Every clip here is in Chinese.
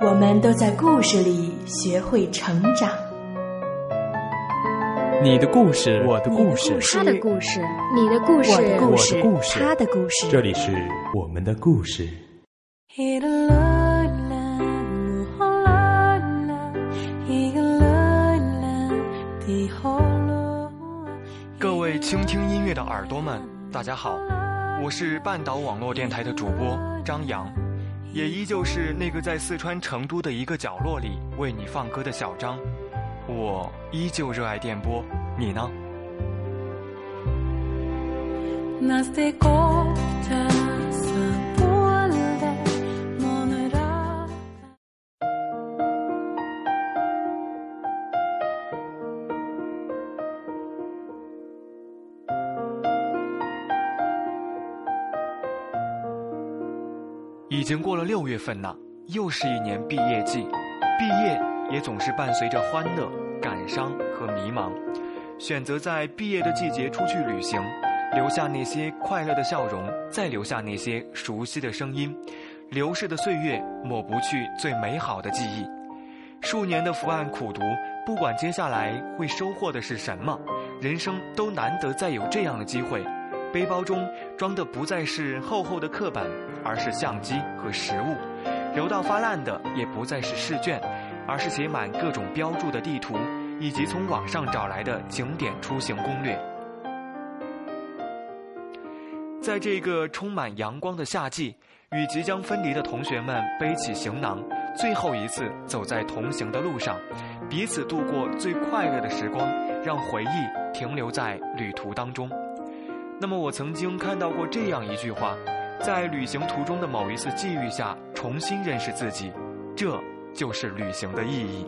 我们都在故事里学会成长。你的故事，我的故事，他的故事，你的故事，我的故事，他的故事。这里是我们的故事。各位倾听音乐的耳朵们，大家好，我是半岛网络电台的主播张扬，也依旧是那个在四川成都的一个角落里为你放歌的小张。我依旧热爱电波，你呢？已经过了六月份了，又是一年毕业季。毕业也总是伴随着欢乐、感伤和迷茫。选择在毕业的季节出去旅行，留下那些快乐的笑容，再留下那些熟悉的声音。流逝的岁月抹不去最美好的记忆。数年的伏案苦读，不管接下来会收获的是什么，人生都难得再有这样的机会。背包中装的不再是厚厚的课本，而是相机和食物；揉到发烂的也不再是试卷，而是写满各种标注的地图，以及从网上找来的景点出行攻略。在这个充满阳光的夏季，与即将分离的同学们背起行囊，最后一次走在同行的路上，彼此度过最快乐的时光，让回忆停留在旅途当中。那么，我曾经看到过这样一句话：在旅行途中的某一次际遇下，重新认识自己，这就是旅行的意义。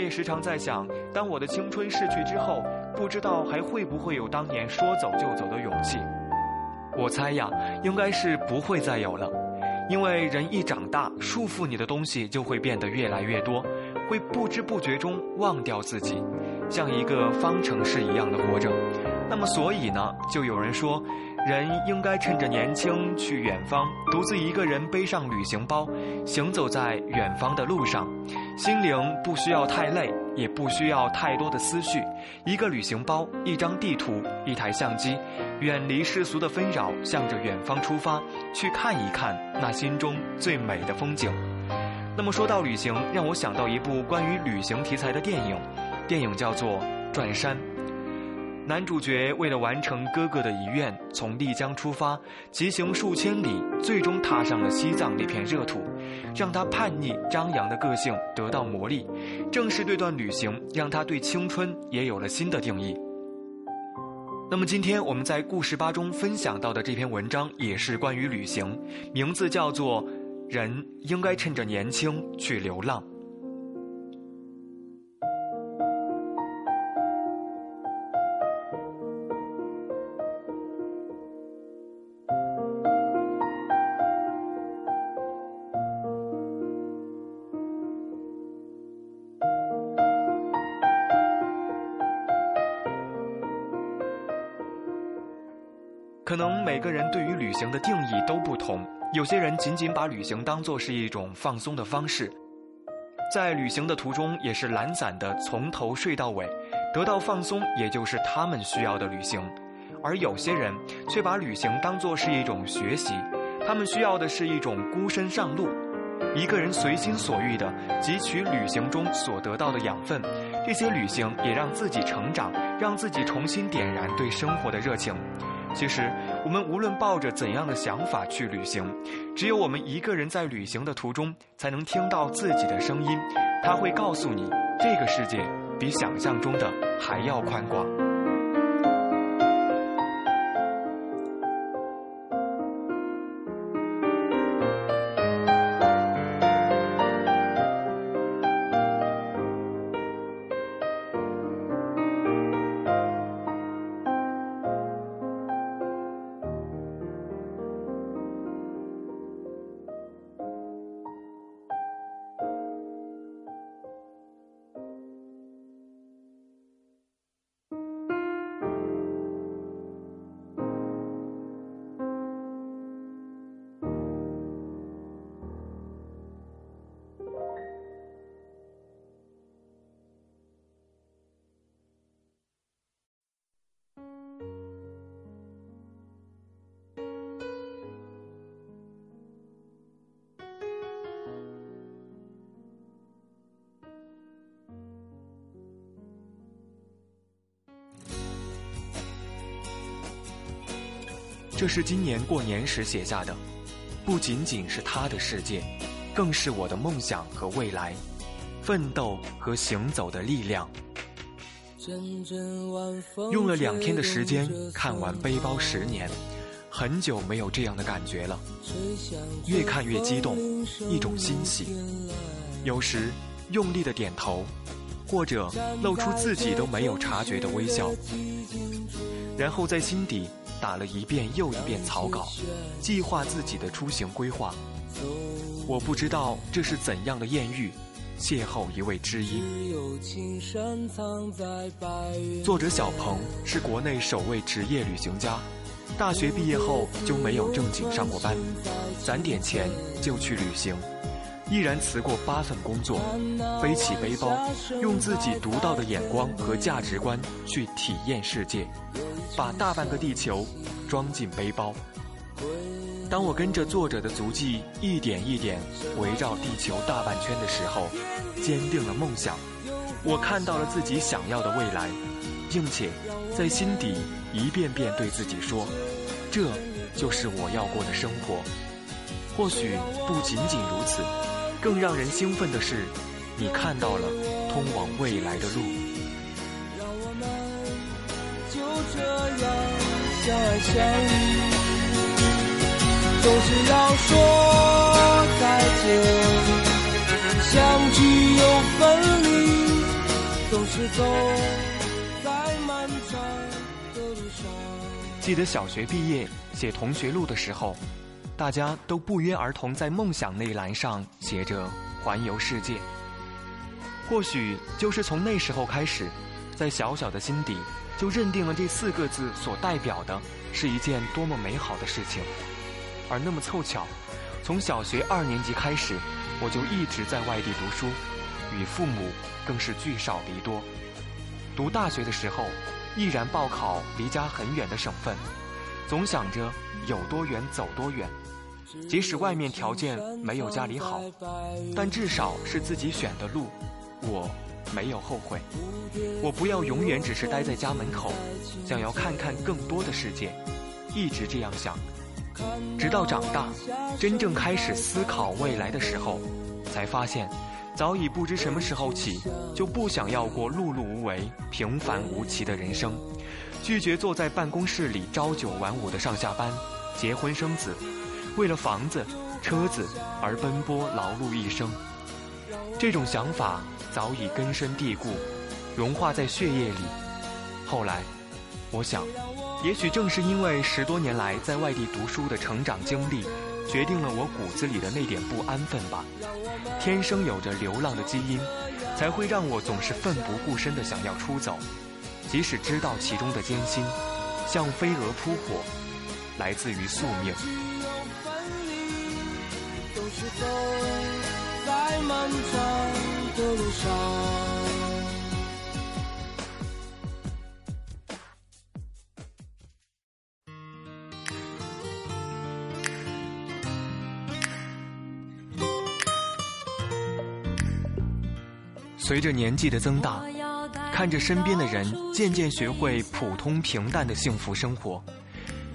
也时常在想，当我的青春逝去之后，不知道还会不会有当年说走就走的勇气。我猜呀，应该是不会再有了，因为人一长大，束缚你的东西就会变得越来越多，会不知不觉中忘掉自己，像一个方程式一样的活着。那么，所以呢，就有人说。人应该趁着年轻去远方，独自一个人背上旅行包，行走在远方的路上，心灵不需要太累，也不需要太多的思绪，一个旅行包，一张地图，一台相机，远离世俗的纷扰，向着远方出发，去看一看那心中最美的风景。那么说到旅行，让我想到一部关于旅行题材的电影，电影叫做《转山》。男主角为了完成哥哥的遗愿，从丽江出发，疾行数千里，最终踏上了西藏那片热土，让他叛逆张扬的个性得到磨砺。正是这段旅行，让他对青春也有了新的定义。那么，今天我们在故事吧中分享到的这篇文章，也是关于旅行，名字叫做《人应该趁着年轻去流浪》。可能每个人对于旅行的定义都不同，有些人仅仅把旅行当作是一种放松的方式，在旅行的途中也是懒散的从头睡到尾，得到放松也就是他们需要的旅行，而有些人却把旅行当作是一种学习，他们需要的是一种孤身上路，一个人随心所欲的汲取旅行中所得到的养分，这些旅行也让自己成长，让自己重新点燃对生活的热情。其实，我们无论抱着怎样的想法去旅行，只有我们一个人在旅行的途中，才能听到自己的声音。他会告诉你，这个世界比想象中的还要宽广。这是今年过年时写下的，不仅仅是他的世界，更是我的梦想和未来，奋斗和行走的力量。用了两天的时间看完《背包十年》，很久没有这样的感觉了，越看越激动，一种欣喜。有时用力的点头，或者露出自己都没有察觉的微笑，然后在心底。打了一遍又一遍草稿，计划自己的出行规划。我不知道这是怎样的艳遇，邂逅一位知音。作者小鹏是国内首位职业旅行家，大学毕业后就没有正经上过班，攒点钱就去旅行，毅然辞过八份工作，背起背包，用自己独到的眼光和价值观去体验世界。把大半个地球装进背包。当我跟着作者的足迹一点一点围绕地球大半圈的时候，坚定了梦想。我看到了自己想要的未来，并且在心底一遍遍对自己说：“这就是我要过的生活。”或许不仅仅如此，更让人兴奋的是，你看到了通往未来的路。让我们就这样相爱相依，总是要说再见。相聚又分离，总是走在漫长的路上。记得小学毕业写同学录的时候，大家都不约而同在梦想那一栏上写着“环游世界”。或许就是从那时候开始，在小小的心底。就认定了这四个字所代表的是一件多么美好的事情，而那么凑巧，从小学二年级开始，我就一直在外地读书，与父母更是聚少离多。读大学的时候，毅然报考离家很远的省份，总想着有多远走多远，即使外面条件没有家里好，但至少是自己选的路，我。没有后悔，我不要永远只是待在家门口，想要看看更多的世界，一直这样想，直到长大，真正开始思考未来的时候，才发现，早已不知什么时候起，就不想要过碌碌无为、平凡无奇的人生，拒绝坐在办公室里朝九晚五的上下班，结婚生子，为了房子、车子而奔波劳碌一生，这种想法。早已根深蒂固，融化在血液里。后来，我想，也许正是因为十多年来在外地读书的成长经历，决定了我骨子里的那点不安分吧。天生有着流浪的基因，才会让我总是奋不顾身的想要出走，即使知道其中的艰辛，像飞蛾扑火，来自于宿命。在漫长。的路上。随着年纪的增大，看着身边的人渐渐学会普通平淡的幸福生活，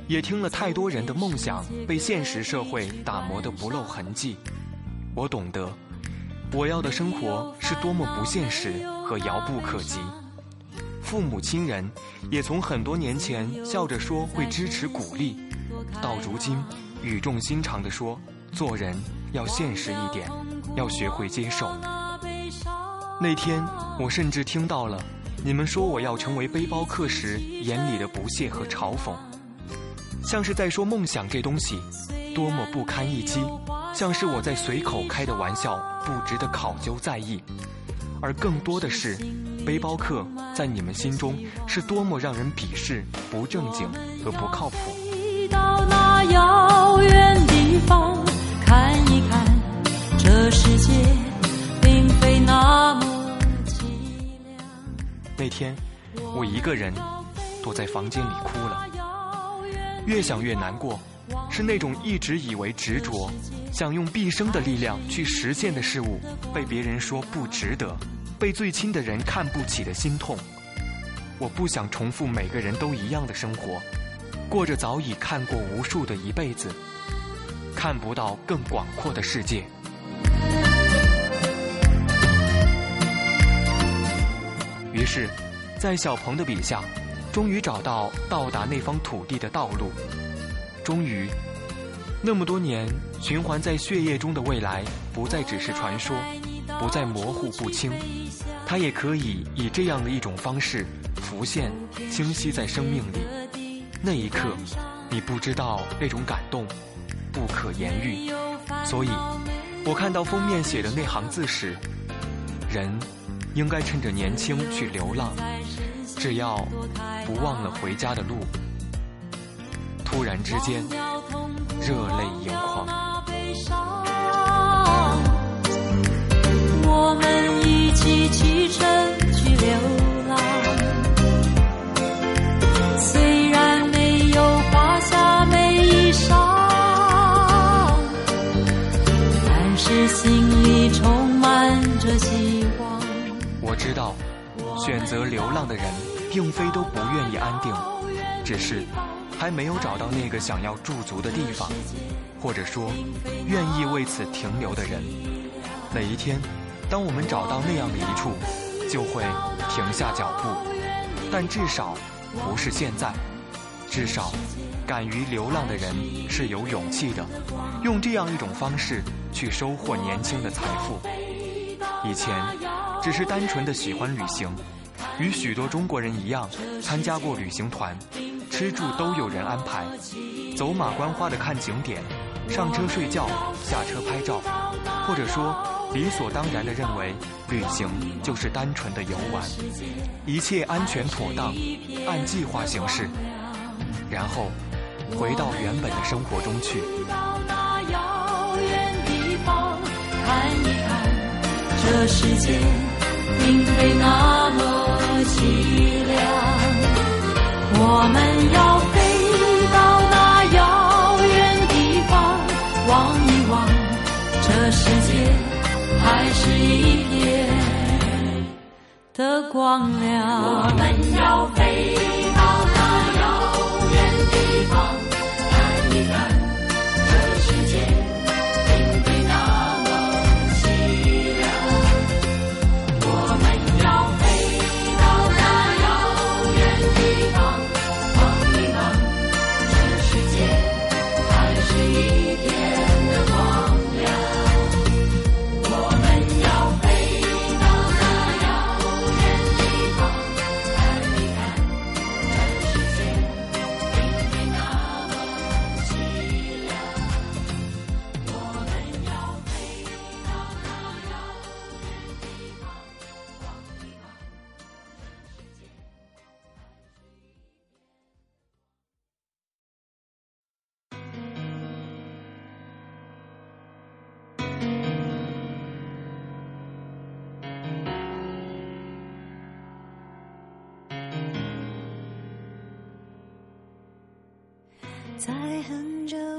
也听了太多人的梦想被现实社会打磨得不露痕迹。我懂得，我要的生活是多么不现实和遥不可及。父母亲人也从很多年前笑着说会支持鼓励，到如今语重心长地说做人要现实一点，要学会接受。那天我甚至听到了你们说我要成为背包客时眼里的不屑和嘲讽，像是在说梦想这东西多么不堪一击，像是我在随口开的玩笑不值得考究在意，而更多的是。背包客在你们心中是多么让人鄙视、不正经和不靠谱。到那遥远地方看一看，这世界那天，我一个人躲在房间里哭了，越想越难过，是那种一直以为执着，想用毕生的力量去实现的事物，被别人说不值得。被最亲的人看不起的心痛，我不想重复每个人都一样的生活，过着早已看过无数的一辈子，看不到更广阔的世界。于是，在小鹏的笔下，终于找到到达那方土地的道路。终于，那么多年循环在血液中的未来，不再只是传说。不再模糊不清，它也可以以这样的一种方式浮现、清晰在生命里。那一刻，你不知道那种感动不可言喻。所以，我看到封面写的那行字时，人应该趁着年轻去流浪，只要不忘了回家的路。突然之间，热泪盈眶。我们一起启程去流浪，择流浪的人，并非都不愿意安定，只是还没有找到那个想要驻足的地方，或者说愿意为此停留的人。哪一天？当我们找到那样的一处，就会停下脚步，但至少不是现在。至少，敢于流浪的人是有勇气的，用这样一种方式去收获年轻的财富。以前，只是单纯的喜欢旅行，与许多中国人一样，参加过旅行团，吃住都有人安排，走马观花的看景点，上车睡觉，下车拍照，或者说。理所当然地认为，旅行就是单纯的游玩，一切安全妥当，按计划行事，然后回到原本的生活中去。看一看，这世界并非那么凄凉。我们要飞到那遥远地方，望一望这世界。还是一片的光亮。我们要飞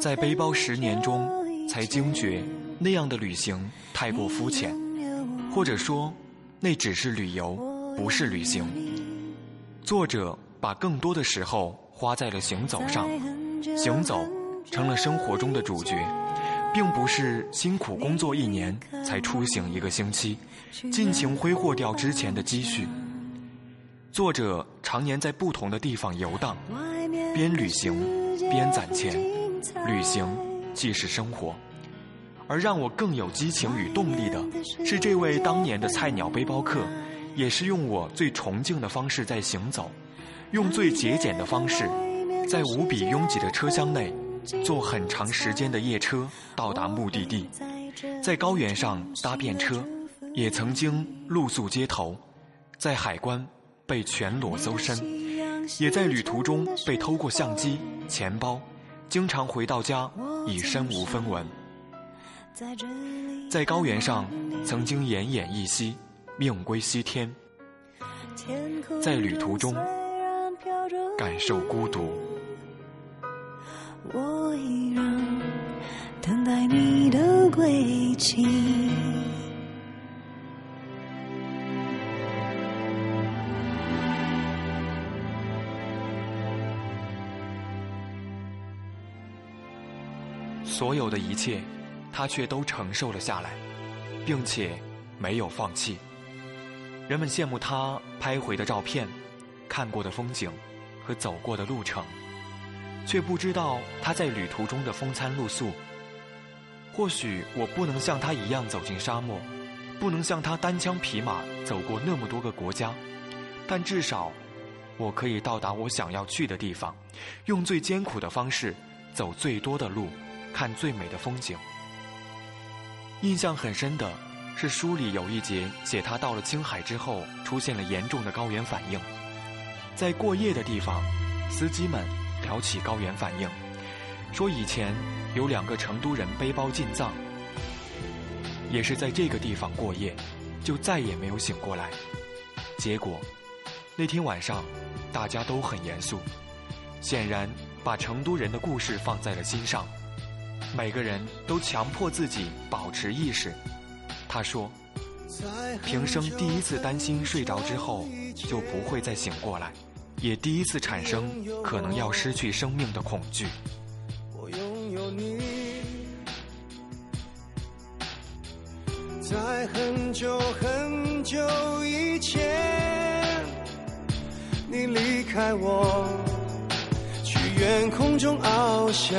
在背包十年中，才惊觉那样的旅行太过肤浅，或者说，那只是旅游，不是旅行。作者把更多的时候花在了行走上，行走成了生活中的主角，并不是辛苦工作一年才出行一个星期，尽情挥霍掉之前的积蓄。作者常年在不同的地方游荡，边旅行边攒钱，旅行既是生活。而让我更有激情与动力的是，这位当年的菜鸟背包客，也是用我最崇敬的方式在行走，用最节俭的方式，在无比拥挤的车厢内，坐很长时间的夜车到达目的地，在高原上搭便车，也曾经露宿街头，在海关。被全裸搜身，也在旅途中被偷过相机、钱包，经常回到家已身无分文。在高原上，曾经奄奄一息，命归西天。在旅途中，感受孤独。我依然等待你的归期。所有的一切，他却都承受了下来，并且没有放弃。人们羡慕他拍回的照片、看过的风景和走过的路程，却不知道他在旅途中的风餐露宿。或许我不能像他一样走进沙漠，不能像他单枪匹马走过那么多个国家，但至少，我可以到达我想要去的地方，用最艰苦的方式走最多的路。看最美的风景。印象很深的是，书里有一节写他到了青海之后出现了严重的高原反应，在过夜的地方，司机们聊起高原反应，说以前有两个成都人背包进藏，也是在这个地方过夜，就再也没有醒过来。结果那天晚上大家都很严肃，显然把成都人的故事放在了心上。每个人都强迫自己保持意识。他说：“平生第一次担心睡着之后就不会再醒过来，也第一次产生可能要失去生命的恐惧。”我拥有你，在很久很久以前，你离开我，去远空中翱翔。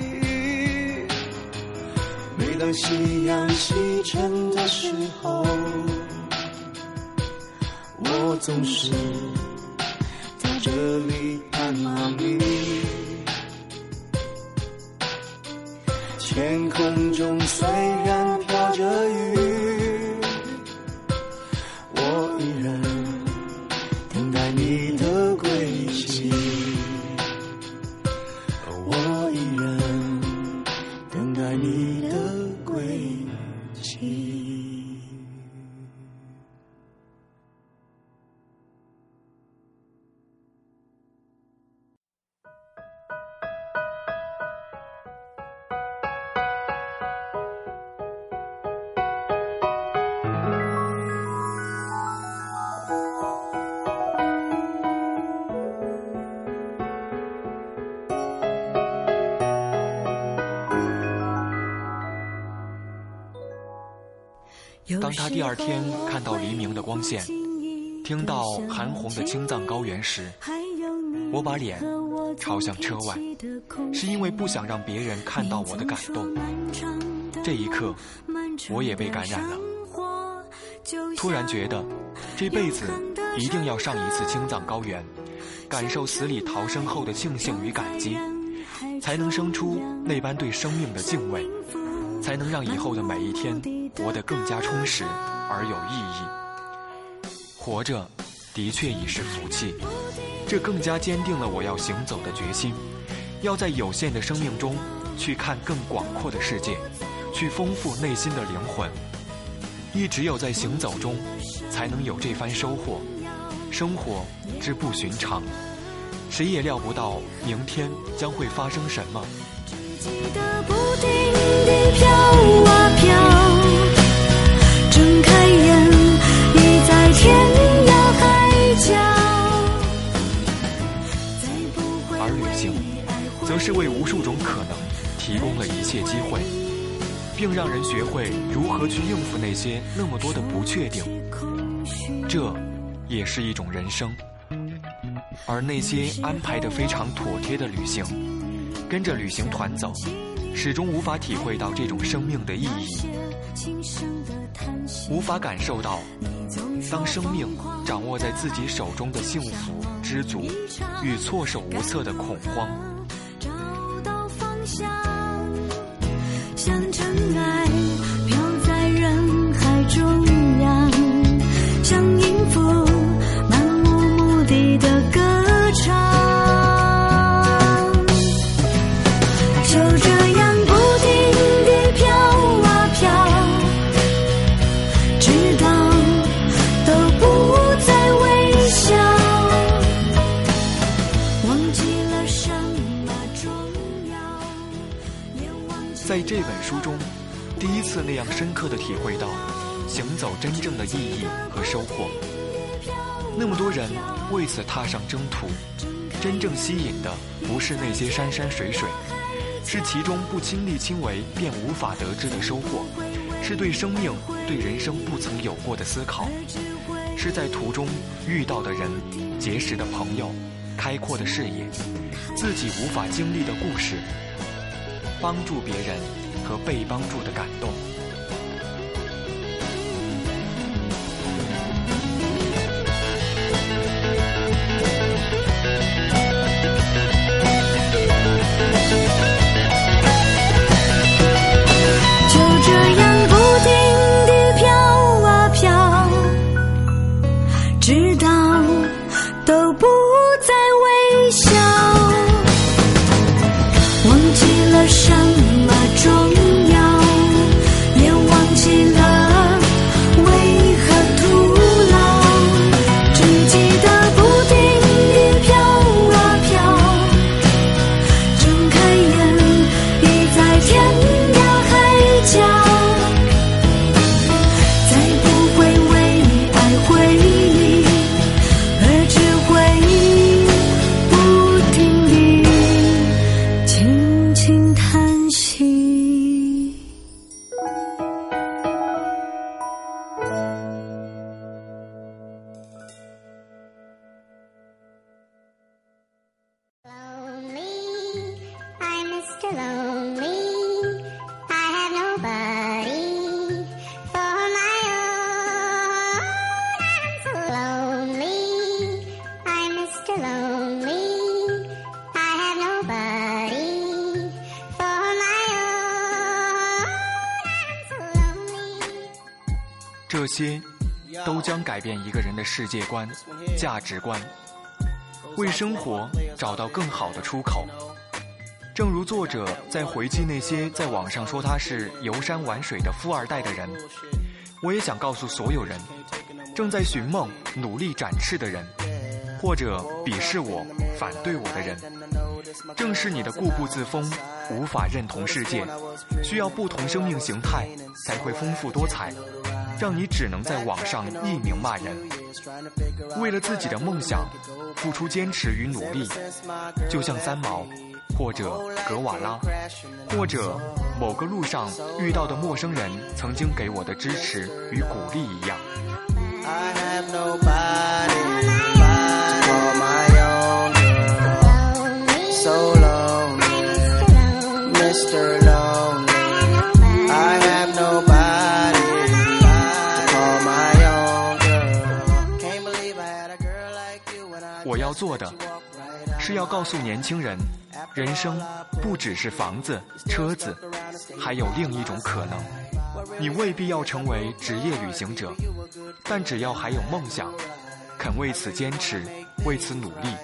当夕阳西沉的时候，我总是在这里盼望你。天空中虽然飘着雨，当他第二天看到黎明的光线，听到韩红的青藏高原时，我把脸朝向车外，是因为不想让别人看到我的感动。这一刻，我也被感染了，突然觉得这辈子一定要上一次青藏高原，感受死里逃生后的庆幸与感激，才能生出那般对生命的敬畏。才能让以后的每一天活得更加充实而有意义。活着，的确已是福气，这更加坚定了我要行走的决心，要在有限的生命中去看更广阔的世界，去丰富内心的灵魂。亦只有在行走中，才能有这番收获。生活之不寻常，谁也料不到明天将会发生什么。记得飘啊飘，睁开眼已在天涯海角。而旅行，则是为无数种可能提供了一切机会，并让人学会如何去应付那些那么多的不确定。这，也是一种人生。而那些安排的非常妥帖的旅行，跟着旅行团走，始终无法体会到这种生命的意义，无法感受到当生命掌握在自己手中的幸福、知足与措手无策的恐慌。像尘埃飘在人海中那样深刻地体会到行走真正的意义和收获。那么多人为此踏上征途，真正吸引的不是那些山山水水，是其中不亲力亲为便无法得知的收获，是对生命、对人生不曾有过的思考，是在途中遇到的人、结识的朋友、开阔的视野、自己无法经历的故事，帮助别人和被帮助的感动。这些都将改变一个人的世界观、价值观，为生活找到更好的出口。正如作者在回击那些在网上说他是游山玩水的富二代的人，我也想告诉所有人，正在寻梦、努力展翅的人，或者鄙视我、反对我的人，正是你的固步自封，无法认同世界，需要不同生命形态才会丰富多彩，让你只能在网上匿名骂人。为了自己的梦想，付出坚持与努力，就像三毛，或者格瓦拉，或者某个路上遇到的陌生人曾经给我的支持与鼓励一样。I have nobody 做的是要告诉年轻人，人生不只是房子、车子，还有另一种可能。你未必要成为职业旅行者，但只要还有梦想，肯为此坚持，为此努力，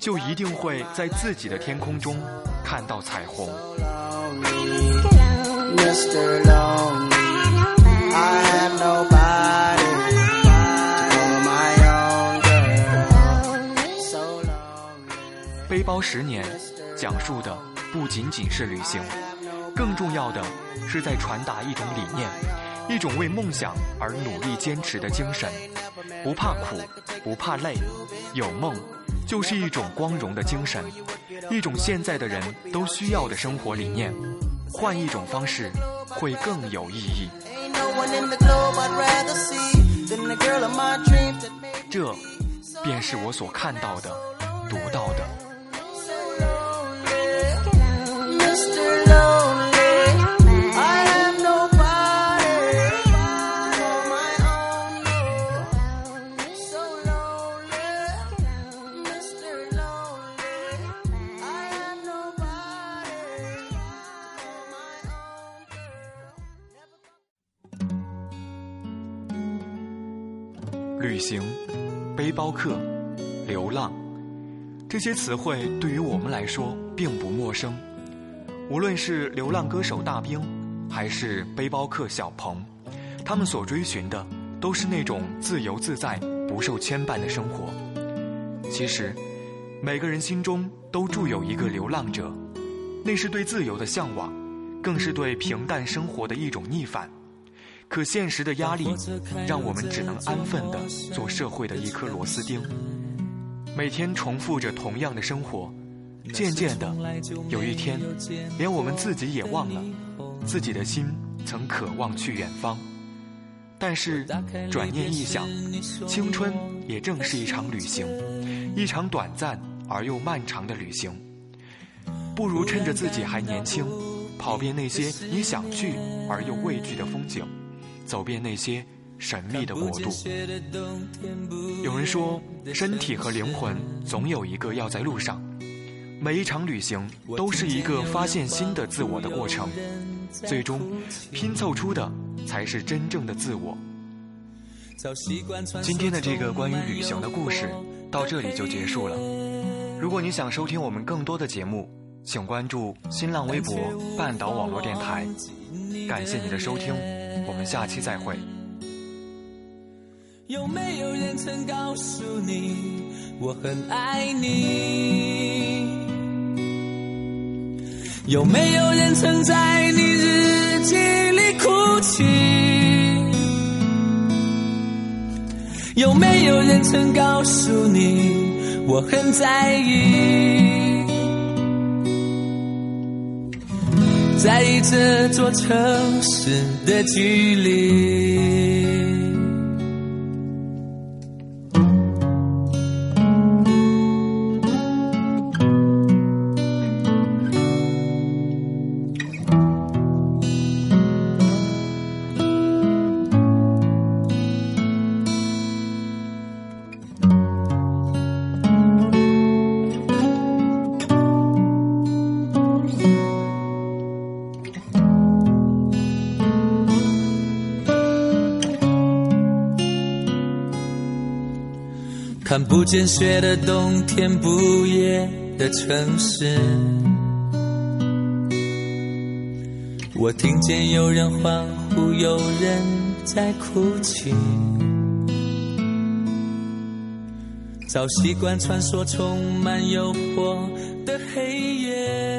就一定会在自己的天空中看到彩虹。包十年，讲述的不仅仅是旅行，更重要的是在传达一种理念，一种为梦想而努力坚持的精神。不怕苦，不怕累，有梦就是一种光荣的精神，一种现在的人都需要的生活理念。换一种方式，会更有意义。这，便是我所看到的、读到的。包客、流浪，这些词汇对于我们来说并不陌生。无论是流浪歌手大兵，还是背包客小鹏，他们所追寻的都是那种自由自在、不受牵绊的生活。其实，每个人心中都住有一个流浪者，那是对自由的向往，更是对平淡生活的一种逆反。可现实的压力，让我们只能安分地做社会的一颗螺丝钉，每天重复着同样的生活。渐渐的，有一天，连我们自己也忘了，自己的心曾渴望去远方。但是，转念一想，青春也正是一场旅行，一场短暂而又漫长的旅行。不如趁着自己还年轻，跑遍那些你想去而又畏惧的风景，走遍那些神秘的国度。有人说，身体和灵魂总有一个要在路上。每一场旅行都是一个发现新的自我的过程，最终拼凑出的才是真正的自我。今天的这个关于旅行的故事到这里就结束了。如果你想收听我们更多的节目，请关注新浪微博半岛网络电台。感谢你的收听，我们下期再会。有没有人曾告诉你，我很爱你？有没有人曾在你日记里哭泣？有没有人曾告诉你，我很在意？在意这座城市的距离。不见雪的冬天，不夜的城市。我听见有人欢呼，有人在哭泣。早习惯穿梭充满诱惑的黑夜。